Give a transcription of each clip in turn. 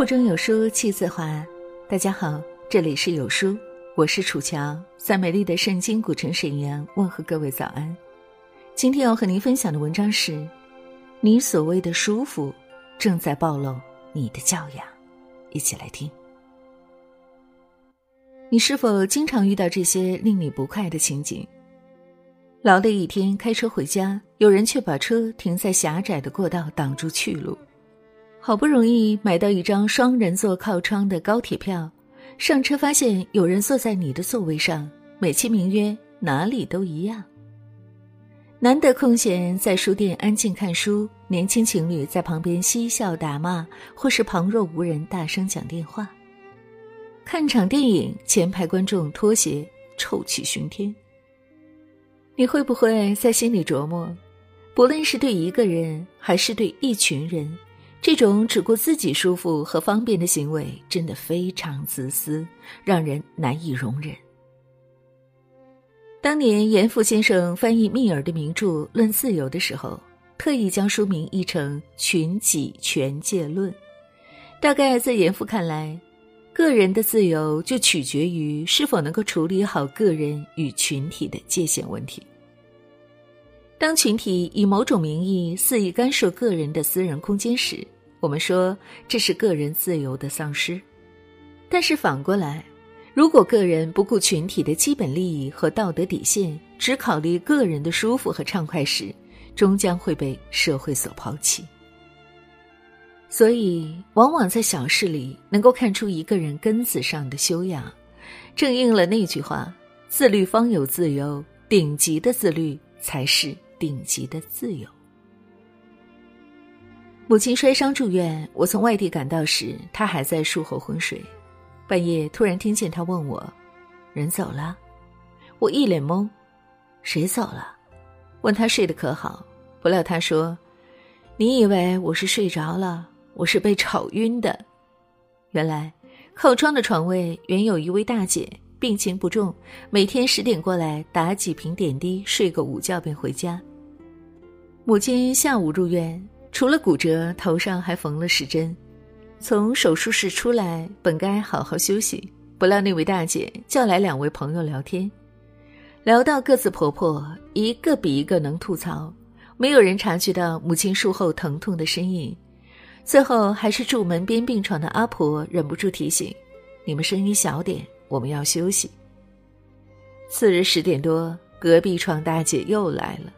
腹中有书气自华。大家好，这里是有书，我是楚乔，在美丽的圣经古城沈阳问候各位早安。今天要和您分享的文章是：你所谓的舒服，正在暴露你的教养。一起来听。你是否经常遇到这些令你不快的情景？劳累一天，开车回家，有人却把车停在狭窄的过道，挡住去路。好不容易买到一张双人座靠窗的高铁票，上车发现有人坐在你的座位上，美其名曰哪里都一样。难得空闲在书店安静看书，年轻情侣在旁边嬉笑打骂，或是旁若无人大声讲电话。看场电影，前排观众脱鞋臭气熏天。你会不会在心里琢磨，不论是对一个人还是对一群人？这种只顾自己舒服和方便的行为，真的非常自私，让人难以容忍。当年严复先生翻译密尔的名著《论自由》的时候，特意将书名译成《群己权界论》。大概在严复看来，个人的自由就取决于是否能够处理好个人与群体的界限问题。当群体以某种名义肆意干涉个人的私人空间时，我们说这是个人自由的丧失。但是反过来，如果个人不顾群体的基本利益和道德底线，只考虑个人的舒服和畅快时，终将会被社会所抛弃。所以，往往在小事里能够看出一个人根子上的修养，正应了那句话：“自律方有自由，顶级的自律才是。”顶级的自由。母亲摔伤住院，我从外地赶到时，她还在术后昏睡。半夜突然听见她问我：“人走了？”我一脸懵：“谁走了？”问她睡得可好，不料她说：“你以为我是睡着了？我是被吵晕的。”原来靠窗的床位原有一位大姐，病情不重，每天十点过来打几瓶点滴，睡个午觉便回家。母亲下午入院，除了骨折，头上还缝了十针。从手术室出来，本该好好休息，不料那位大姐叫来两位朋友聊天，聊到各自婆婆，一个比一个能吐槽，没有人察觉到母亲术后疼痛的身影。最后，还是住门边病床的阿婆忍不住提醒：“你们声音小点，我们要休息。”次日十点多，隔壁床大姐又来了。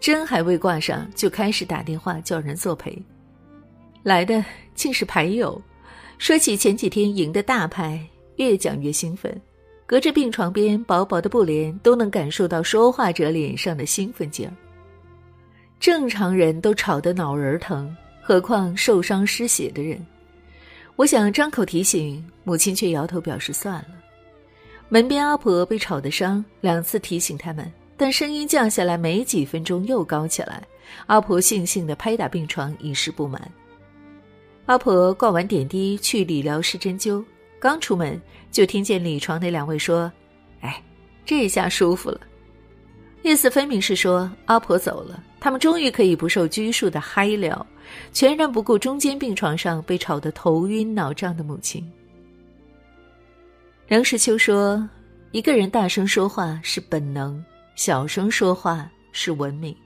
针还未挂上，就开始打电话叫人作陪。来的竟是牌友，说起前几天赢的大牌，越讲越兴奋。隔着病床边薄薄的布帘，都能感受到说话者脸上的兴奋劲儿。正常人都吵得脑仁疼，何况受伤失血的人？我想张口提醒母亲，却摇头表示算了。门边阿婆被吵得伤，两次提醒他们。但声音降下来没几分钟，又高起来。阿婆悻悻地拍打病床，以示不满。阿婆挂完点滴，去理疗室针灸，刚出门就听见里床那两位说：“哎，这下舒服了。”意思分明是说阿婆走了，他们终于可以不受拘束的嗨了，全然不顾中间病床上被吵得头晕脑胀的母亲。梁实秋说：“一个人大声说话是本能。”小声说话是文明，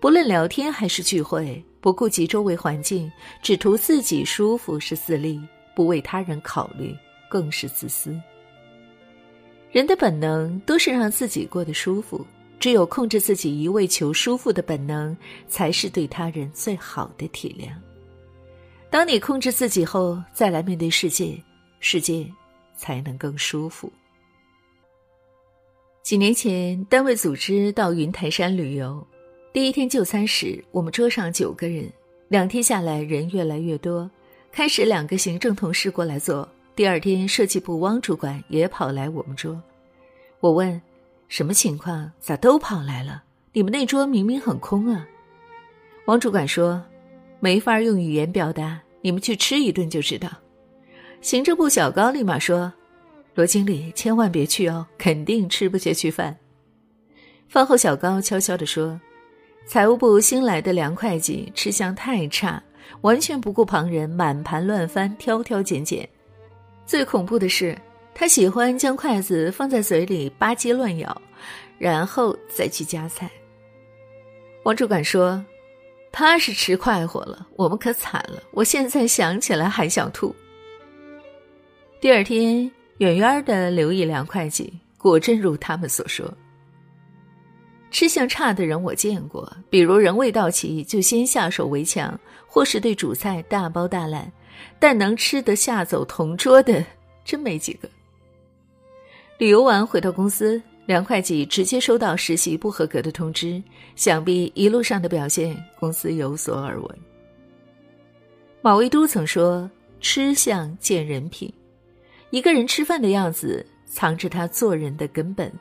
不论聊天还是聚会，不顾及周围环境，只图自己舒服是自利，不为他人考虑更是自私。人的本能都是让自己过得舒服，只有控制自己一味求舒服的本能，才是对他人最好的体谅。当你控制自己后，再来面对世界，世界才能更舒服。几年前，单位组织到云台山旅游。第一天就餐时，我们桌上九个人，两天下来人越来越多。开始两个行政同事过来坐，第二天设计部汪主管也跑来我们桌。我问：“什么情况？咋都跑来了？你们那桌明明很空啊？”汪主管说：“没法用语言表达，你们去吃一顿就知道。”行政部小高立马说。罗经理，千万别去哦，肯定吃不下去饭。饭后，小高悄悄地说：“财务部新来的梁会计吃相太差，完全不顾旁人，满盘乱翻，挑挑拣拣。最恐怖的是，他喜欢将筷子放在嘴里吧唧乱咬，然后再去夹菜。王主管说：“他是吃快活了，我们可惨了。我现在想起来还想吐。”第二天，远远的留意梁会计果真如他们所说。吃相差的人我见过，比如人未到齐就先下手为强，或是对主菜大包大揽，但能吃得下走同桌的真没几个。旅游完回到公司，梁会计直接收到实习不合格的通知，想必一路上的表现公司有所耳闻。马未都曾说：“吃相见人品，一个人吃饭的样子藏着他做人的根本。”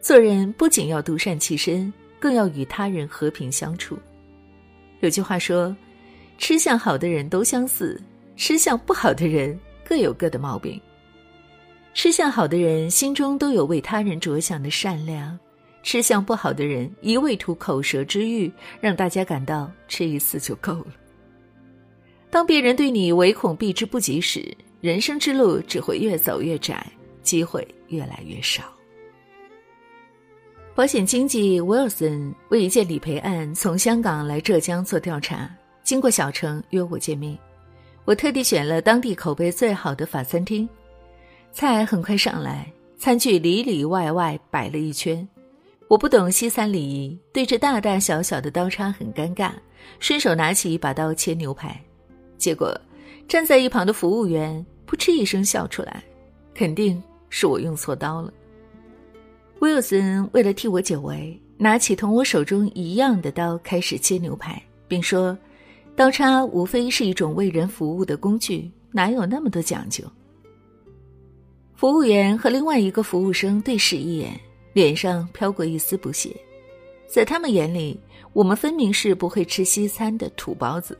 做人不仅要独善其身，更要与他人和平相处。有句话说：“吃相好的人都相似，吃相不好的人各有各的毛病。”吃相好的人心中都有为他人着想的善良，吃相不好的人一味图口舌之欲，让大家感到吃一次就够了。当别人对你唯恐避之不及时，人生之路只会越走越窄，机会越来越少。保险经纪威尔森为一件理赔案从香港来浙江做调查，经过小城约我见面。我特地选了当地口碑最好的法餐厅，菜很快上来，餐具里里外外摆了一圈。我不懂西餐礼仪，对着大大小小的刀叉很尴尬，顺手拿起一把刀切牛排，结果站在一旁的服务员扑哧一声笑出来，肯定是我用错刀了。威尔森为了替我解围，拿起同我手中一样的刀开始切牛排，并说：“刀叉无非是一种为人服务的工具，哪有那么多讲究？”服务员和另外一个服务生对视一眼，脸上飘过一丝不屑。在他们眼里，我们分明是不会吃西餐的土包子。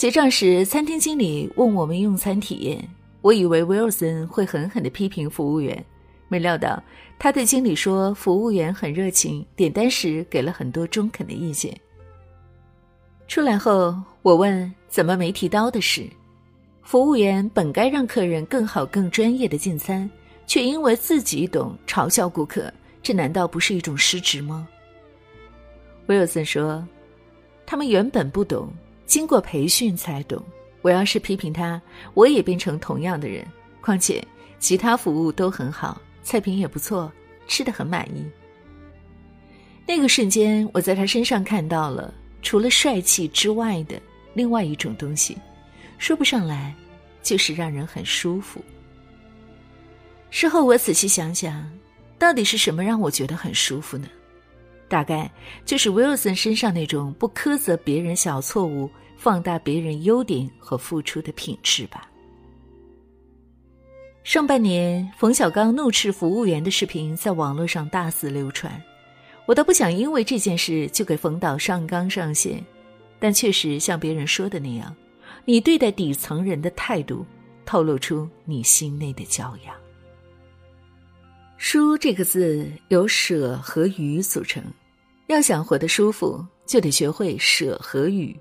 结账时，餐厅经理问我们用餐体验，我以为威尔森会狠狠地批评服务员。没料到，他对经理说：“服务员很热情，点单时给了很多中肯的意见。”出来后，我问怎么没提刀的事。服务员本该让客人更好、更专业的进餐，却因为自己懂嘲笑顾客，这难道不是一种失职吗？威尔森说：“他们原本不懂，经过培训才懂。我要是批评他，我也变成同样的人。况且其他服务都很好。”菜品也不错，吃的很满意。那个瞬间，我在他身上看到了除了帅气之外的另外一种东西，说不上来，就是让人很舒服。事后我仔细想想，到底是什么让我觉得很舒服呢？大概就是威尔森身上那种不苛责别人小错误、放大别人优点和付出的品质吧。上半年，冯小刚怒斥服务员的视频在网络上大肆流传。我倒不想因为这件事就给冯导上纲上线，但确实像别人说的那样，你对待底层人的态度，透露出你心内的教养。书这个字由舍和余组成，要想活得舒服，就得学会舍和与，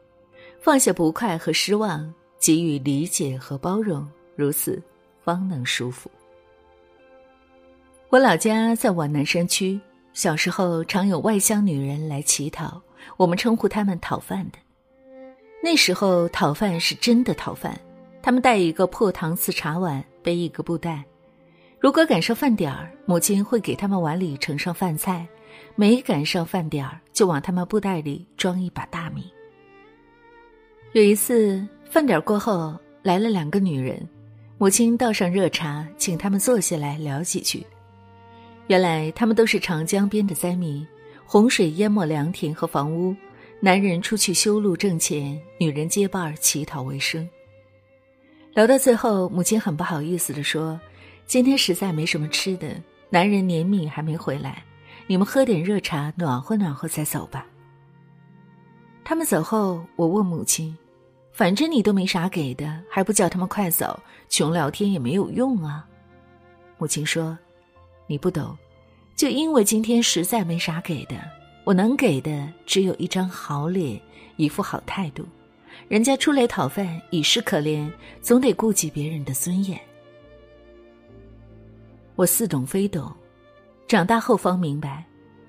放下不快和失望，给予理解和包容，如此。方能舒服。我老家在皖南山区，小时候常有外乡女人来乞讨，我们称呼他们讨饭的。那时候讨饭是真的讨饭，他们带一个破搪瓷茶碗，背一个布袋。如果赶上饭点儿，母亲会给他们碗里盛上饭菜；没赶上饭点儿，就往他们布袋里装一把大米。有一次饭点过后，来了两个女人。母亲倒上热茶，请他们坐下来聊几句。原来他们都是长江边的灾民，洪水淹没良田和房屋，男人出去修路挣钱，女人结伴乞讨为生。聊到最后，母亲很不好意思地说：“今天实在没什么吃的，男人年米还没回来，你们喝点热茶暖和暖和再走吧。”他们走后，我问母亲。反正你都没啥给的，还不叫他们快走？穷聊天也没有用啊。母亲说：“你不懂，就因为今天实在没啥给的，我能给的只有一张好脸，一副好态度，人家出来讨饭，已是可怜，总得顾及别人的尊严。我似懂非懂，长大后方明白，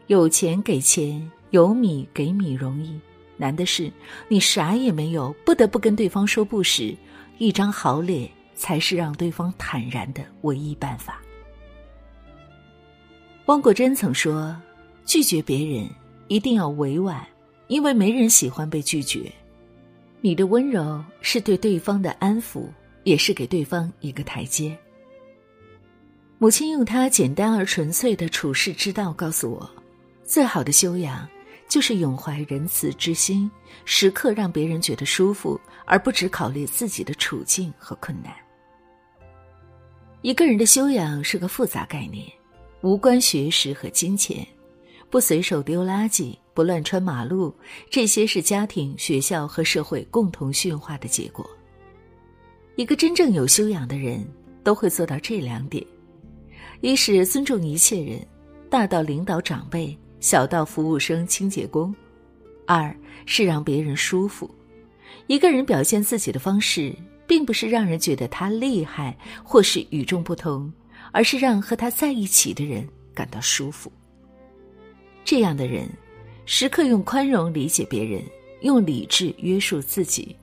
有钱给钱，有米给米容易，难的是你啥也没有，不得不跟对方说不时，一张好脸才是让对方坦然的唯一办法。汪国真曾说：“拒绝别人一定要委婉，因为没人喜欢被拒绝。”你的温柔是对对方的安抚，也是给对方一个台阶。母亲用她简单而纯粹的处世之道告诉我：最好的修养就是永怀仁慈之心，时刻让别人觉得舒服，而不只考虑自己的处境和困难。一个人的修养是个复杂概念，无关学识和金钱，不随手丢垃圾。不乱穿马路，这些是家庭、学校和社会共同驯化的结果。一个真正有修养的人，都会做到这两点：一是尊重一切人，大到领导长辈，小到服务生、清洁工；二是让别人舒服。一个人表现自己的方式，并不是让人觉得他厉害或是与众不同，而是让和他在一起的人感到舒服。这样的人。时刻用宽容理解别人，用理智约束自己。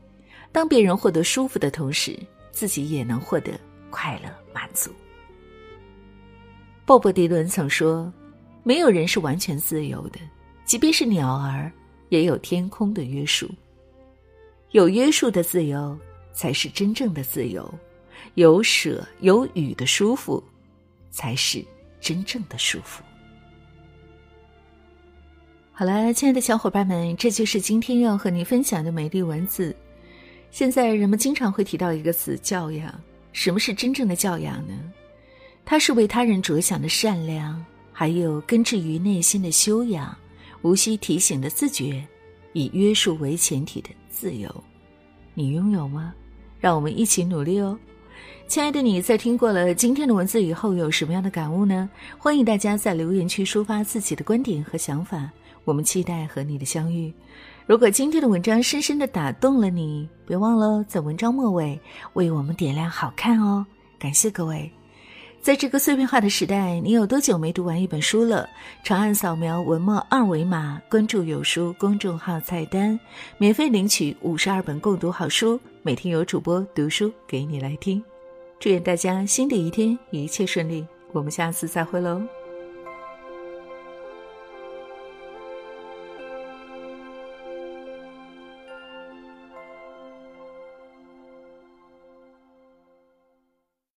当别人获得舒服的同时，自己也能获得快乐满足。鲍勃迪伦曾说：“没有人是完全自由的，即便是鸟儿，也有天空的约束。有约束的自由才是真正的自由，有舍有予的舒服，才是真正的舒服。”好了，亲爱的小伙伴们，这就是今天要和你分享的美丽文字。现在人们经常会提到一个词“教养”，什么是真正的教养呢？它是为他人着想的善良，还有根植于内心的修养，无需提醒的自觉，以约束为前提的自由。你拥有吗？让我们一起努力哦！亲爱的你在听过了今天的文字以后，有什么样的感悟呢？欢迎大家在留言区抒发自己的观点和想法。我们期待和你的相遇。如果今天的文章深深的打动了你，别忘了在文章末尾为我们点亮好看哦。感谢各位。在这个碎片化的时代，你有多久没读完一本书了？长按扫描文末二维码，关注有书公众号菜单，免费领取五十二本共读好书，每天有主播读书给你来听。祝愿大家新的一天一切顺利。我们下次再会喽。